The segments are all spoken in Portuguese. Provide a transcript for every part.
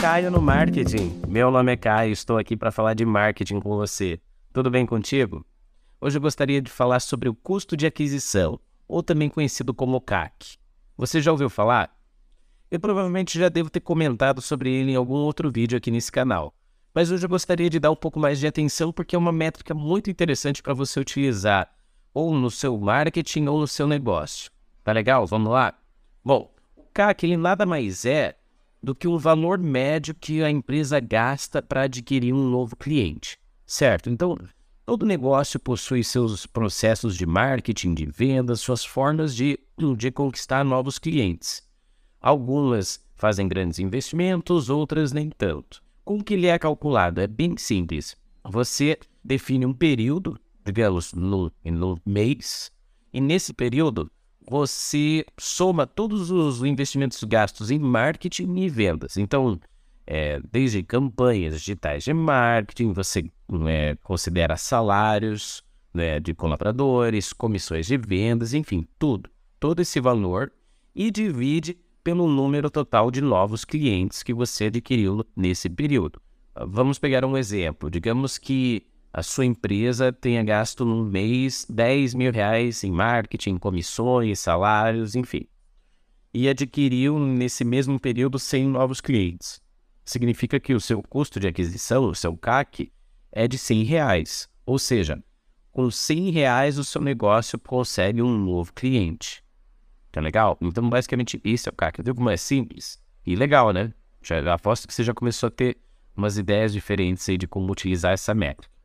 Caio no Marketing. Meu nome é Caio, estou aqui para falar de marketing com você. Tudo bem contigo? Hoje eu gostaria de falar sobre o custo de aquisição, ou também conhecido como CAC. Você já ouviu falar? Eu provavelmente já devo ter comentado sobre ele em algum outro vídeo aqui nesse canal. Mas hoje eu gostaria de dar um pouco mais de atenção porque é uma métrica muito interessante para você utilizar ou no seu marketing ou no seu negócio. Tá legal? Vamos lá? Bom, o CAC ele nada mais é do que o valor médio que a empresa gasta para adquirir um novo cliente, certo? Então, todo negócio possui seus processos de marketing, de vendas, suas formas de, de conquistar novos clientes. Algumas fazem grandes investimentos, outras nem tanto. Como que ele é calculado? É bem simples. Você define um período, digamos, no, no mês, e nesse período você soma todos os investimentos gastos em marketing e vendas. Então, é, desde campanhas digitais de marketing, você é, considera salários né, de colaboradores, comissões de vendas, enfim, tudo. Todo esse valor e divide pelo número total de novos clientes que você adquiriu nesse período. Vamos pegar um exemplo. Digamos que a sua empresa tenha gasto no mês 10 mil reais em marketing, comissões, salários, enfim. E adquiriu nesse mesmo período 100 novos clientes. Significa que o seu custo de aquisição, o seu CAC, é de 100 reais. Ou seja, com 100 reais o seu negócio consegue um novo cliente. Tá legal? Então, basicamente, isso é o CAC. Viu como é simples? E legal, né? Já aposto que você já começou a ter umas ideias diferentes aí de como utilizar essa métrica.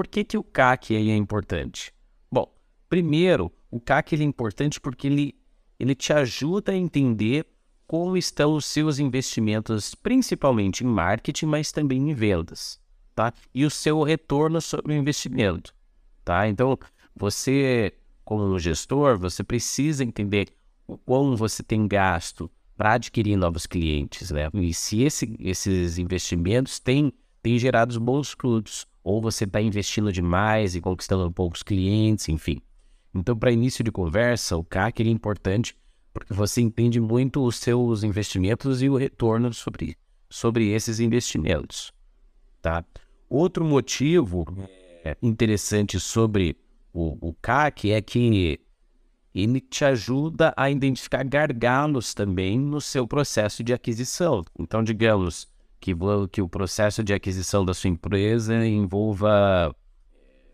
Por que, que o CAC é importante? Bom, primeiro, o CAC ele é importante porque ele, ele te ajuda a entender como estão os seus investimentos, principalmente em marketing, mas também em vendas, tá? E o seu retorno sobre o investimento, tá? Então, você, como gestor, você precisa entender o quão você tem gasto para adquirir novos clientes, né? E se esse, esses investimentos têm, têm gerado bons frutos, ou você está investindo demais e conquistando poucos clientes, enfim. Então, para início de conversa, o CAC é importante porque você entende muito os seus investimentos e o retorno sobre, sobre esses investimentos. Tá? Outro motivo é, interessante sobre o, o CAC é que ele te ajuda a identificar gargalos também no seu processo de aquisição. Então, digamos, que, que o processo de aquisição da sua empresa envolva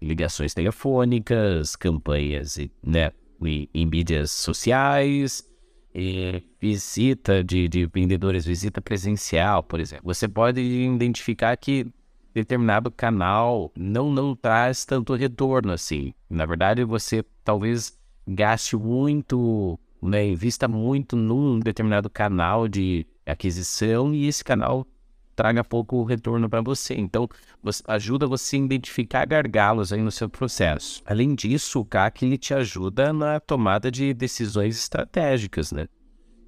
ligações telefônicas, campanhas né, em mídias sociais, visita de, de vendedores, visita presencial, por exemplo. Você pode identificar que determinado canal não, não traz tanto retorno assim. Na verdade, você talvez gaste muito, né, invista muito num determinado canal de aquisição e esse canal traga pouco retorno para você. Então, você, ajuda você a identificar gargalos aí no seu processo. Além disso, o CAC ele te ajuda na tomada de decisões estratégicas, né?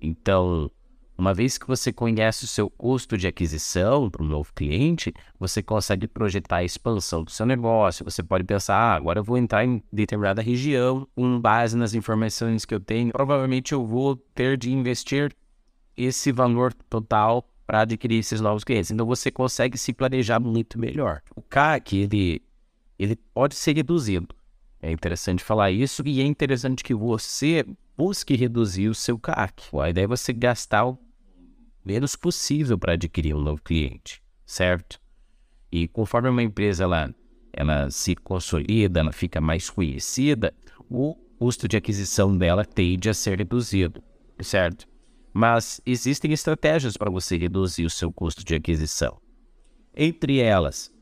Então, uma vez que você conhece o seu custo de aquisição para um novo cliente, você consegue projetar a expansão do seu negócio. Você pode pensar, ah, agora eu vou entrar em determinada região, com base nas informações que eu tenho, provavelmente eu vou ter de investir esse valor total para adquirir esses novos clientes. Então você consegue se planejar muito melhor. O CAC, ele, ele pode ser reduzido. É interessante falar isso e é interessante que você busque reduzir o seu CAC. A ideia é você gastar o menos possível para adquirir um novo cliente, certo? E conforme uma empresa ela, ela se consolida, ela fica mais conhecida, o custo de aquisição dela tende a ser reduzido, certo? Mas existem estratégias para você reduzir o seu custo de aquisição. Entre elas,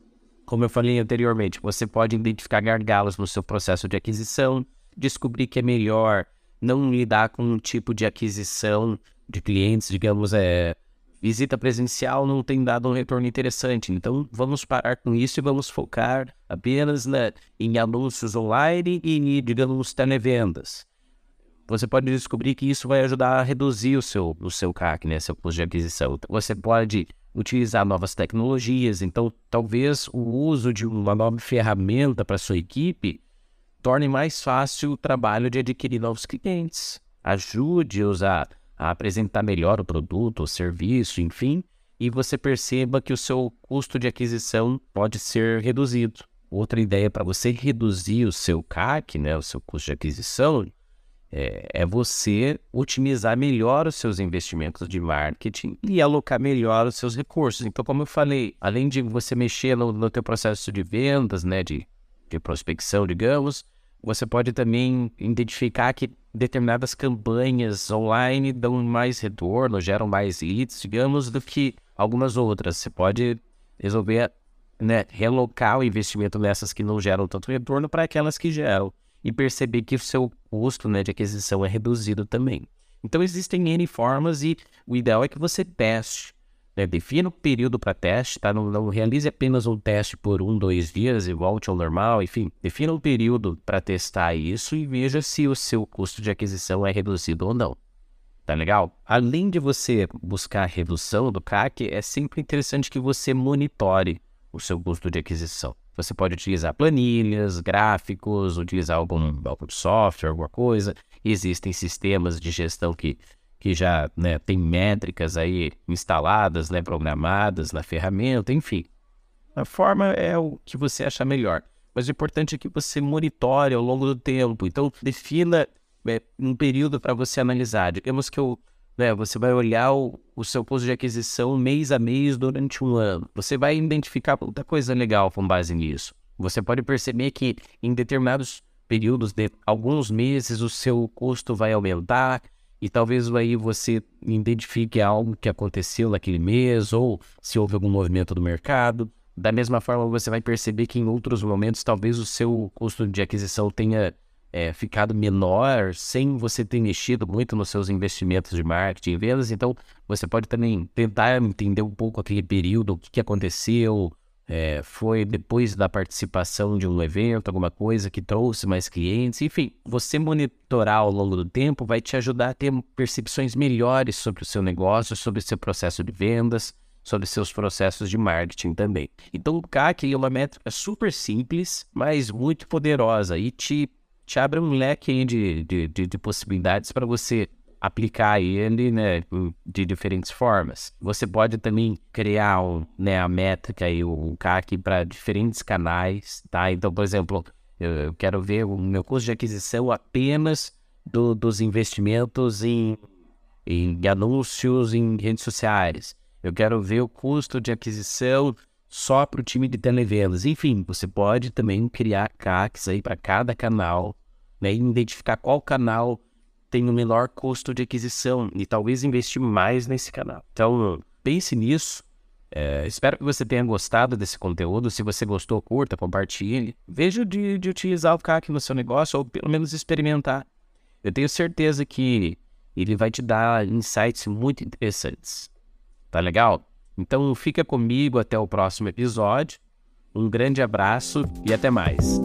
como eu falei anteriormente, você pode identificar gargalos no seu processo de aquisição, descobrir que é melhor não lidar com um tipo de aquisição de clientes, digamos, é, visita presencial não tem dado um retorno interessante. Então, vamos parar com isso e vamos focar apenas em anúncios online e, digamos, televendas você pode descobrir que isso vai ajudar a reduzir o seu, o seu CAC, né, seu custo de aquisição. Você pode utilizar novas tecnologias, então talvez o uso de uma nova ferramenta para sua equipe torne mais fácil o trabalho de adquirir novos clientes. Ajude-os a, a apresentar melhor o produto, o serviço, enfim, e você perceba que o seu custo de aquisição pode ser reduzido. Outra ideia para você reduzir o seu CAC, né, o seu custo de aquisição, é, é, você otimizar melhor os seus investimentos de marketing e alocar melhor os seus recursos. Então, como eu falei, além de você mexer no, no teu processo de vendas, né, de, de prospecção, digamos, você pode também identificar que determinadas campanhas online dão mais retorno, geram mais leads, digamos, do que algumas outras. Você pode resolver né, relocar o investimento nessas que não geram tanto retorno para aquelas que geram e perceber que o seu custo né, de aquisição é reduzido também. Então existem N formas e o ideal é que você teste. Né? Defina o período para teste, tá? Não, não, realize apenas um teste por um, dois dias e volte ao normal. Enfim, defina um período para testar isso e veja se o seu custo de aquisição é reduzido ou não. Tá legal? Além de você buscar a redução do CAC, é sempre interessante que você monitore o seu custo de aquisição. Você pode utilizar planilhas, gráficos, utilizar algum, algum software, alguma coisa. Existem sistemas de gestão que, que já né, tem métricas aí instaladas, né, programadas na ferramenta, enfim. A forma é o que você achar melhor. Mas o importante é que você monitore ao longo do tempo. Então, defina é, um período para você analisar. Digamos que eu né? Você vai olhar o, o seu custo de aquisição mês a mês durante um ano. Você vai identificar muita coisa legal com base nisso. Você pode perceber que em determinados períodos de alguns meses o seu custo vai aumentar e talvez aí você identifique algo que aconteceu naquele mês ou se houve algum movimento do mercado. Da mesma forma, você vai perceber que em outros momentos talvez o seu custo de aquisição tenha é, ficado menor sem você ter mexido muito nos seus investimentos de marketing e vendas. Então, você pode também tentar entender um pouco aquele período, o que, que aconteceu, é, foi depois da participação de um evento, alguma coisa que trouxe mais clientes, enfim, você monitorar ao longo do tempo vai te ajudar a ter percepções melhores sobre o seu negócio, sobre o seu processo de vendas, sobre seus processos de marketing também. Então, o CAC é uma métrica super simples, mas muito poderosa e te te abre um leque de, de, de, de possibilidades para você aplicar ele né, de diferentes formas. Você pode também criar um, né, a métrica e o CAC para diferentes canais, tá? Então, por exemplo, eu quero ver o meu custo de aquisição apenas do, dos investimentos em, em anúncios em redes sociais. Eu quero ver o custo de aquisição só para o time de televendas. Enfim, você pode também criar CACs aí para cada canal, né, e identificar qual canal tem o menor custo de aquisição e talvez investir mais nesse canal. Então, pense nisso. É, espero que você tenha gostado desse conteúdo. Se você gostou, curta, compartilhe. Veja de, de utilizar o CAC no seu negócio ou pelo menos experimentar. Eu tenho certeza que ele vai te dar insights muito interessantes. Tá legal? Então fica comigo até o próximo episódio. Um grande abraço e até mais.